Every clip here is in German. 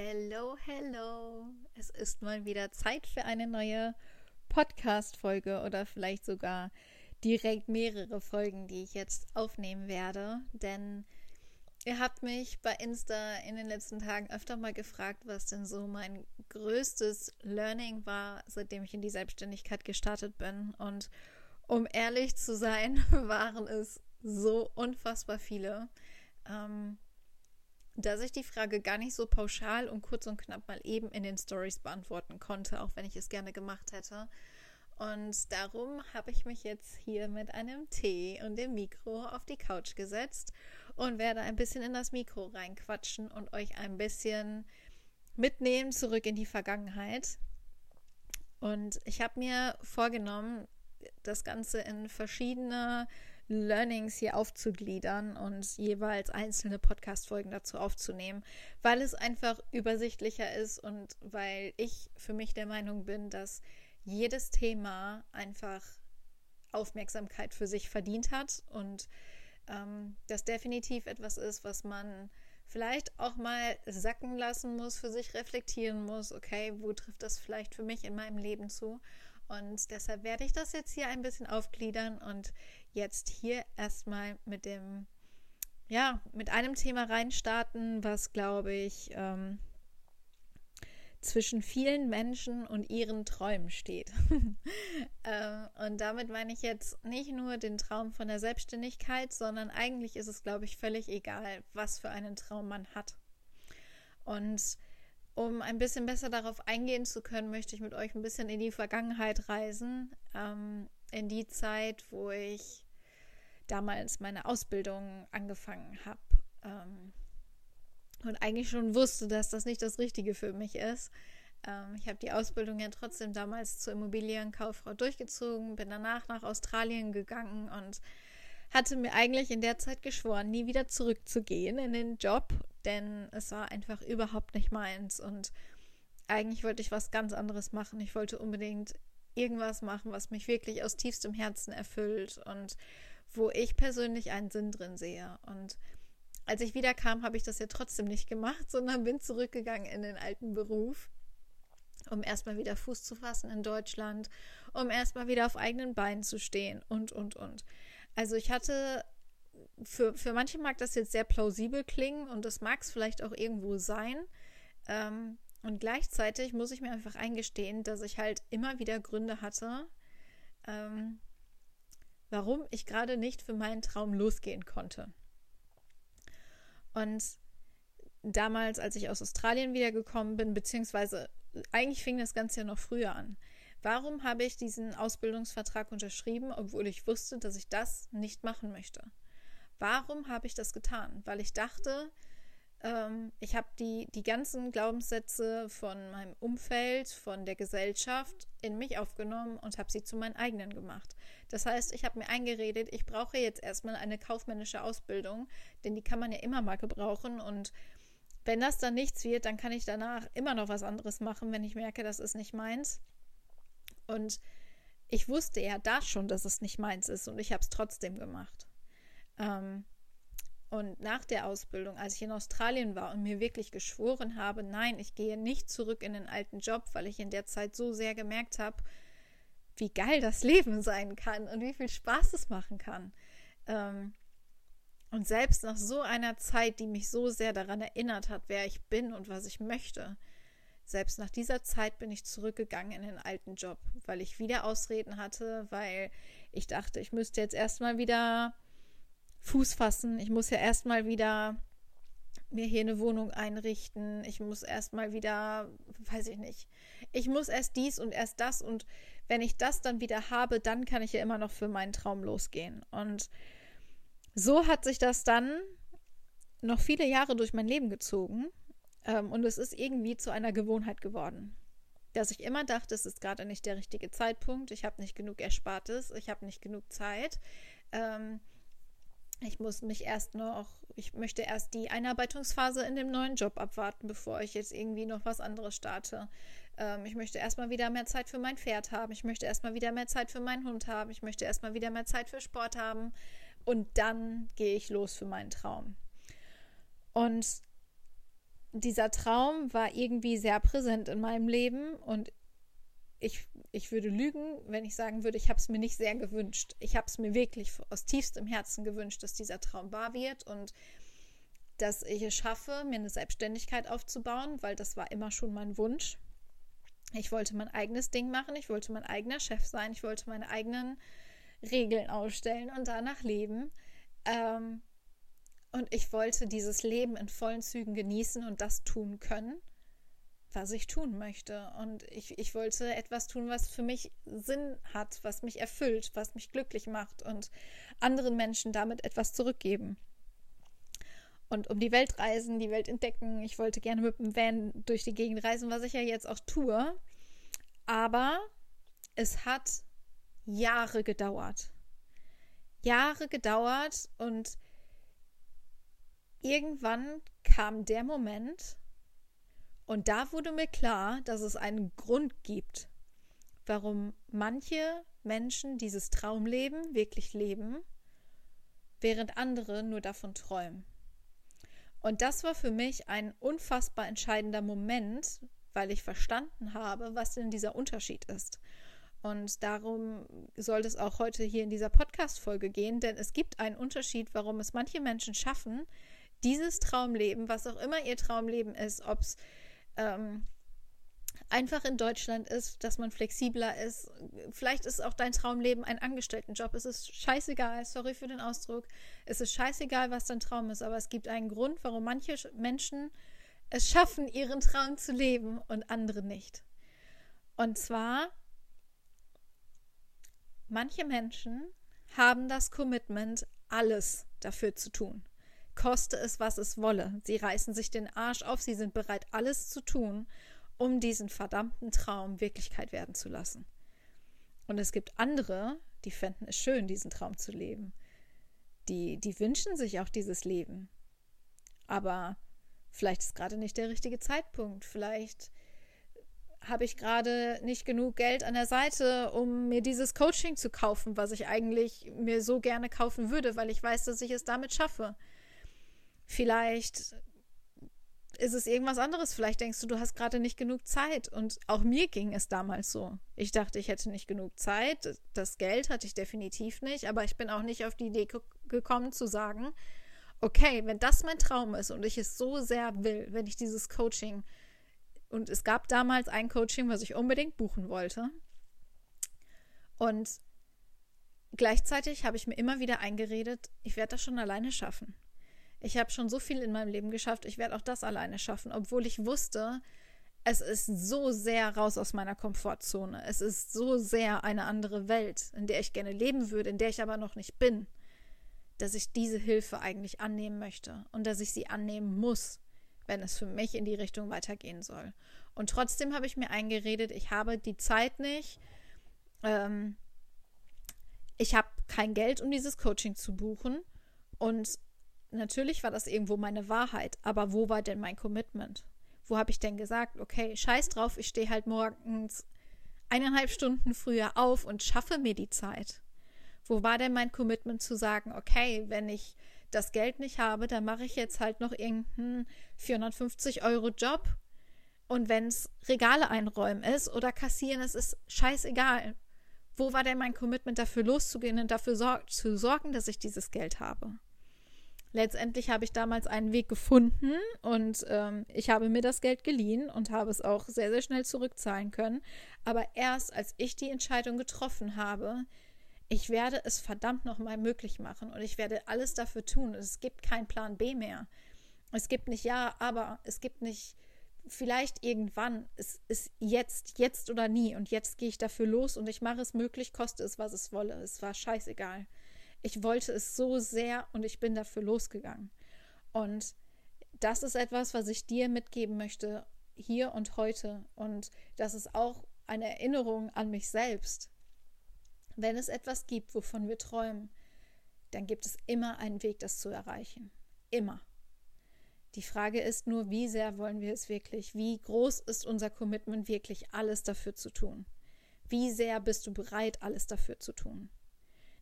Hello, hello. Es ist mal wieder Zeit für eine neue Podcast-Folge oder vielleicht sogar direkt mehrere Folgen, die ich jetzt aufnehmen werde. Denn ihr habt mich bei Insta in den letzten Tagen öfter mal gefragt, was denn so mein größtes Learning war, seitdem ich in die Selbstständigkeit gestartet bin. Und um ehrlich zu sein, waren es so unfassbar viele. Ähm, dass ich die Frage gar nicht so pauschal und kurz und knapp mal eben in den Stories beantworten konnte, auch wenn ich es gerne gemacht hätte. Und darum habe ich mich jetzt hier mit einem Tee und dem Mikro auf die Couch gesetzt und werde ein bisschen in das Mikro reinquatschen und euch ein bisschen mitnehmen zurück in die Vergangenheit. Und ich habe mir vorgenommen, das Ganze in verschiedene Learnings hier aufzugliedern und jeweils einzelne Podcast-Folgen dazu aufzunehmen, weil es einfach übersichtlicher ist und weil ich für mich der Meinung bin, dass jedes Thema einfach Aufmerksamkeit für sich verdient hat und ähm, das definitiv etwas ist, was man vielleicht auch mal sacken lassen muss, für sich reflektieren muss, okay, wo trifft das vielleicht für mich in meinem Leben zu? Und deshalb werde ich das jetzt hier ein bisschen aufgliedern und jetzt hier erstmal mit dem, ja, mit einem Thema reinstarten, was glaube ich ähm, zwischen vielen Menschen und ihren Träumen steht. ähm, und damit meine ich jetzt nicht nur den Traum von der Selbstständigkeit, sondern eigentlich ist es, glaube ich, völlig egal, was für einen Traum man hat. Und um ein bisschen besser darauf eingehen zu können, möchte ich mit euch ein bisschen in die Vergangenheit reisen, ähm, in die Zeit, wo ich damals meine Ausbildung angefangen habe ähm, und eigentlich schon wusste, dass das nicht das Richtige für mich ist. Ähm, ich habe die Ausbildung ja trotzdem damals zur Immobilienkauffrau durchgezogen, bin danach nach Australien gegangen und hatte mir eigentlich in der Zeit geschworen, nie wieder zurückzugehen in den Job, denn es war einfach überhaupt nicht meins und eigentlich wollte ich was ganz anderes machen. Ich wollte unbedingt irgendwas machen, was mich wirklich aus tiefstem Herzen erfüllt und wo ich persönlich einen Sinn drin sehe. Und als ich wiederkam, habe ich das ja trotzdem nicht gemacht, sondern bin zurückgegangen in den alten Beruf, um erstmal wieder Fuß zu fassen in Deutschland, um erstmal wieder auf eigenen Beinen zu stehen und, und, und. Also ich hatte, für, für manche mag das jetzt sehr plausibel klingen und das mag es vielleicht auch irgendwo sein. Ähm, und gleichzeitig muss ich mir einfach eingestehen, dass ich halt immer wieder Gründe hatte, ähm, warum ich gerade nicht für meinen Traum losgehen konnte. Und damals, als ich aus Australien wiedergekommen bin, beziehungsweise eigentlich fing das Ganze ja noch früher an. Warum habe ich diesen Ausbildungsvertrag unterschrieben, obwohl ich wusste, dass ich das nicht machen möchte? Warum habe ich das getan? Weil ich dachte, ähm, ich habe die, die ganzen Glaubenssätze von meinem Umfeld, von der Gesellschaft in mich aufgenommen und habe sie zu meinen eigenen gemacht. Das heißt, ich habe mir eingeredet, ich brauche jetzt erstmal eine kaufmännische Ausbildung, denn die kann man ja immer mal gebrauchen und wenn das dann nichts wird, dann kann ich danach immer noch was anderes machen, wenn ich merke, das ist nicht meins. Und ich wusste ja da schon, dass es nicht meins ist und ich habe es trotzdem gemacht. Ähm, und nach der Ausbildung, als ich in Australien war und mir wirklich geschworen habe, nein, ich gehe nicht zurück in den alten Job, weil ich in der Zeit so sehr gemerkt habe, wie geil das Leben sein kann und wie viel Spaß es machen kann. Ähm, und selbst nach so einer Zeit, die mich so sehr daran erinnert hat, wer ich bin und was ich möchte, selbst nach dieser Zeit bin ich zurückgegangen in den alten Job, weil ich wieder Ausreden hatte, weil ich dachte, ich müsste jetzt erstmal wieder Fuß fassen. Ich muss ja erstmal wieder mir hier eine Wohnung einrichten. Ich muss erstmal wieder, weiß ich nicht. Ich muss erst dies und erst das und wenn ich das dann wieder habe, dann kann ich ja immer noch für meinen Traum losgehen. Und so hat sich das dann noch viele Jahre durch mein Leben gezogen. Ähm, und es ist irgendwie zu einer Gewohnheit geworden. Dass ich immer dachte, es ist gerade nicht der richtige Zeitpunkt, ich habe nicht genug Erspartes, ich habe nicht genug Zeit. Ähm, ich muss mich erst noch, ich möchte erst die Einarbeitungsphase in dem neuen Job abwarten, bevor ich jetzt irgendwie noch was anderes starte. Ähm, ich möchte erstmal wieder mehr Zeit für mein Pferd haben. Ich möchte erstmal wieder mehr Zeit für meinen Hund haben. Ich möchte erstmal wieder mehr Zeit für Sport haben. Und dann gehe ich los für meinen Traum. Und dieser Traum war irgendwie sehr präsent in meinem Leben und ich, ich würde lügen, wenn ich sagen würde, ich habe es mir nicht sehr gewünscht. Ich habe es mir wirklich aus tiefstem Herzen gewünscht, dass dieser Traum wahr wird und dass ich es schaffe, mir eine Selbstständigkeit aufzubauen, weil das war immer schon mein Wunsch. Ich wollte mein eigenes Ding machen, ich wollte mein eigener Chef sein, ich wollte meine eigenen Regeln ausstellen und danach leben. Ähm, und ich wollte dieses Leben in vollen Zügen genießen und das tun können, was ich tun möchte. Und ich, ich wollte etwas tun, was für mich Sinn hat, was mich erfüllt, was mich glücklich macht und anderen Menschen damit etwas zurückgeben. Und um die Welt reisen, die Welt entdecken. Ich wollte gerne mit dem Van durch die Gegend reisen, was ich ja jetzt auch tue. Aber es hat Jahre gedauert. Jahre gedauert und irgendwann kam der Moment und da wurde mir klar, dass es einen Grund gibt, warum manche Menschen dieses Traumleben wirklich leben, während andere nur davon träumen. Und das war für mich ein unfassbar entscheidender Moment, weil ich verstanden habe, was denn dieser Unterschied ist. Und darum soll es auch heute hier in dieser Podcast-Folge gehen, denn es gibt einen Unterschied, warum es manche Menschen schaffen, dieses Traumleben, was auch immer ihr Traumleben ist, ob es ähm, einfach in Deutschland ist, dass man flexibler ist. Vielleicht ist auch dein Traumleben ein Angestelltenjob. Es ist scheißegal, sorry für den Ausdruck. Es ist scheißegal, was dein Traum ist, aber es gibt einen Grund, warum manche Menschen es schaffen, ihren Traum zu leben und andere nicht. Und zwar, manche Menschen haben das Commitment, alles dafür zu tun koste es, was es wolle. Sie reißen sich den Arsch auf, sie sind bereit, alles zu tun, um diesen verdammten Traum Wirklichkeit werden zu lassen. Und es gibt andere, die fänden es schön, diesen Traum zu leben. Die, die wünschen sich auch dieses Leben. Aber vielleicht ist gerade nicht der richtige Zeitpunkt. Vielleicht habe ich gerade nicht genug Geld an der Seite, um mir dieses Coaching zu kaufen, was ich eigentlich mir so gerne kaufen würde, weil ich weiß, dass ich es damit schaffe. Vielleicht ist es irgendwas anderes. Vielleicht denkst du, du hast gerade nicht genug Zeit. Und auch mir ging es damals so. Ich dachte, ich hätte nicht genug Zeit. Das Geld hatte ich definitiv nicht. Aber ich bin auch nicht auf die Idee gekommen zu sagen, okay, wenn das mein Traum ist und ich es so sehr will, wenn ich dieses Coaching und es gab damals ein Coaching, was ich unbedingt buchen wollte. Und gleichzeitig habe ich mir immer wieder eingeredet, ich werde das schon alleine schaffen. Ich habe schon so viel in meinem Leben geschafft, ich werde auch das alleine schaffen, obwohl ich wusste, es ist so sehr raus aus meiner Komfortzone. Es ist so sehr eine andere Welt, in der ich gerne leben würde, in der ich aber noch nicht bin, dass ich diese Hilfe eigentlich annehmen möchte und dass ich sie annehmen muss, wenn es für mich in die Richtung weitergehen soll. Und trotzdem habe ich mir eingeredet, ich habe die Zeit nicht, ähm, ich habe kein Geld, um dieses Coaching zu buchen und natürlich war das irgendwo meine Wahrheit, aber wo war denn mein Commitment? Wo habe ich denn gesagt, okay, scheiß drauf, ich stehe halt morgens eineinhalb Stunden früher auf und schaffe mir die Zeit? Wo war denn mein Commitment zu sagen, okay, wenn ich das Geld nicht habe, dann mache ich jetzt halt noch irgendeinen 450 Euro Job und wenn es Regale einräumen ist oder kassieren, es ist scheißegal. Wo war denn mein Commitment dafür loszugehen und dafür sor zu sorgen, dass ich dieses Geld habe? Letztendlich habe ich damals einen Weg gefunden und ähm, ich habe mir das Geld geliehen und habe es auch sehr, sehr schnell zurückzahlen können. Aber erst als ich die Entscheidung getroffen habe, ich werde es verdammt nochmal möglich machen und ich werde alles dafür tun. Es gibt keinen Plan B mehr. Es gibt nicht ja, aber es gibt nicht vielleicht irgendwann. Es ist jetzt, jetzt oder nie. Und jetzt gehe ich dafür los und ich mache es möglich, koste es, was es wolle. Es war scheißegal. Ich wollte es so sehr und ich bin dafür losgegangen. Und das ist etwas, was ich dir mitgeben möchte, hier und heute. Und das ist auch eine Erinnerung an mich selbst. Wenn es etwas gibt, wovon wir träumen, dann gibt es immer einen Weg, das zu erreichen. Immer. Die Frage ist nur, wie sehr wollen wir es wirklich? Wie groß ist unser Commitment wirklich, alles dafür zu tun? Wie sehr bist du bereit, alles dafür zu tun?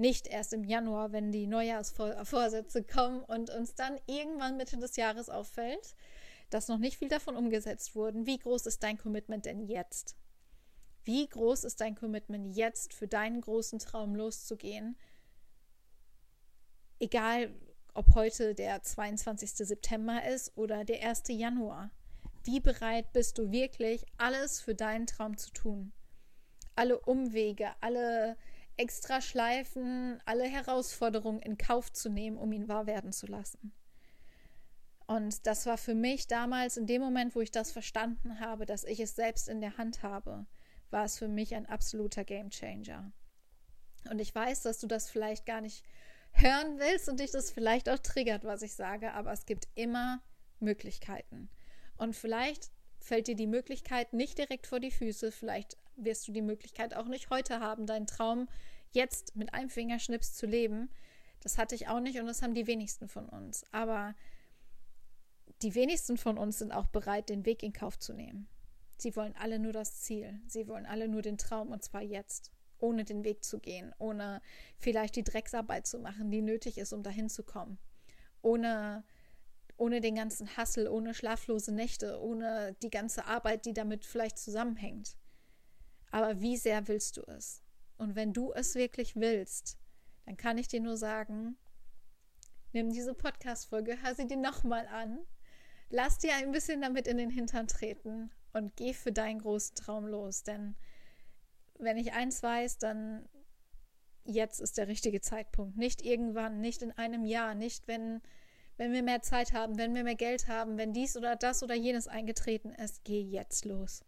Nicht erst im Januar, wenn die Neujahrsvorsätze kommen und uns dann irgendwann Mitte des Jahres auffällt, dass noch nicht viel davon umgesetzt wurden, wie groß ist dein Commitment denn jetzt? Wie groß ist dein Commitment jetzt für deinen großen Traum loszugehen? Egal, ob heute der 22. September ist oder der 1. Januar. Wie bereit bist du wirklich, alles für deinen Traum zu tun? Alle Umwege, alle Extraschleifen, alle Herausforderungen in Kauf zu nehmen, um ihn wahr werden zu lassen. Und das war für mich damals, in dem Moment, wo ich das verstanden habe, dass ich es selbst in der Hand habe, war es für mich ein absoluter Gamechanger. Und ich weiß, dass du das vielleicht gar nicht hören willst und dich das vielleicht auch triggert, was ich sage, aber es gibt immer Möglichkeiten. Und vielleicht fällt dir die Möglichkeit nicht direkt vor die Füße, vielleicht wirst du die Möglichkeit auch nicht heute haben, deinen Traum jetzt mit einem Fingerschnips zu leben. Das hatte ich auch nicht und das haben die wenigsten von uns. Aber die wenigsten von uns sind auch bereit, den Weg in Kauf zu nehmen. Sie wollen alle nur das Ziel. Sie wollen alle nur den Traum und zwar jetzt, ohne den Weg zu gehen, ohne vielleicht die Drecksarbeit zu machen, die nötig ist, um dahin zu kommen. Ohne, ohne den ganzen Hassel, ohne schlaflose Nächte, ohne die ganze Arbeit, die damit vielleicht zusammenhängt. Aber wie sehr willst du es? Und wenn du es wirklich willst, dann kann ich dir nur sagen, nimm diese Podcast-Folge, hör sie dir nochmal an lass dir ein bisschen damit in den Hintern treten und geh für deinen großen Traum los. Denn wenn ich eins weiß, dann jetzt ist der richtige Zeitpunkt. Nicht irgendwann, nicht in einem Jahr, nicht wenn, wenn wir mehr Zeit haben, wenn wir mehr Geld haben, wenn dies oder das oder jenes eingetreten ist. Geh jetzt los.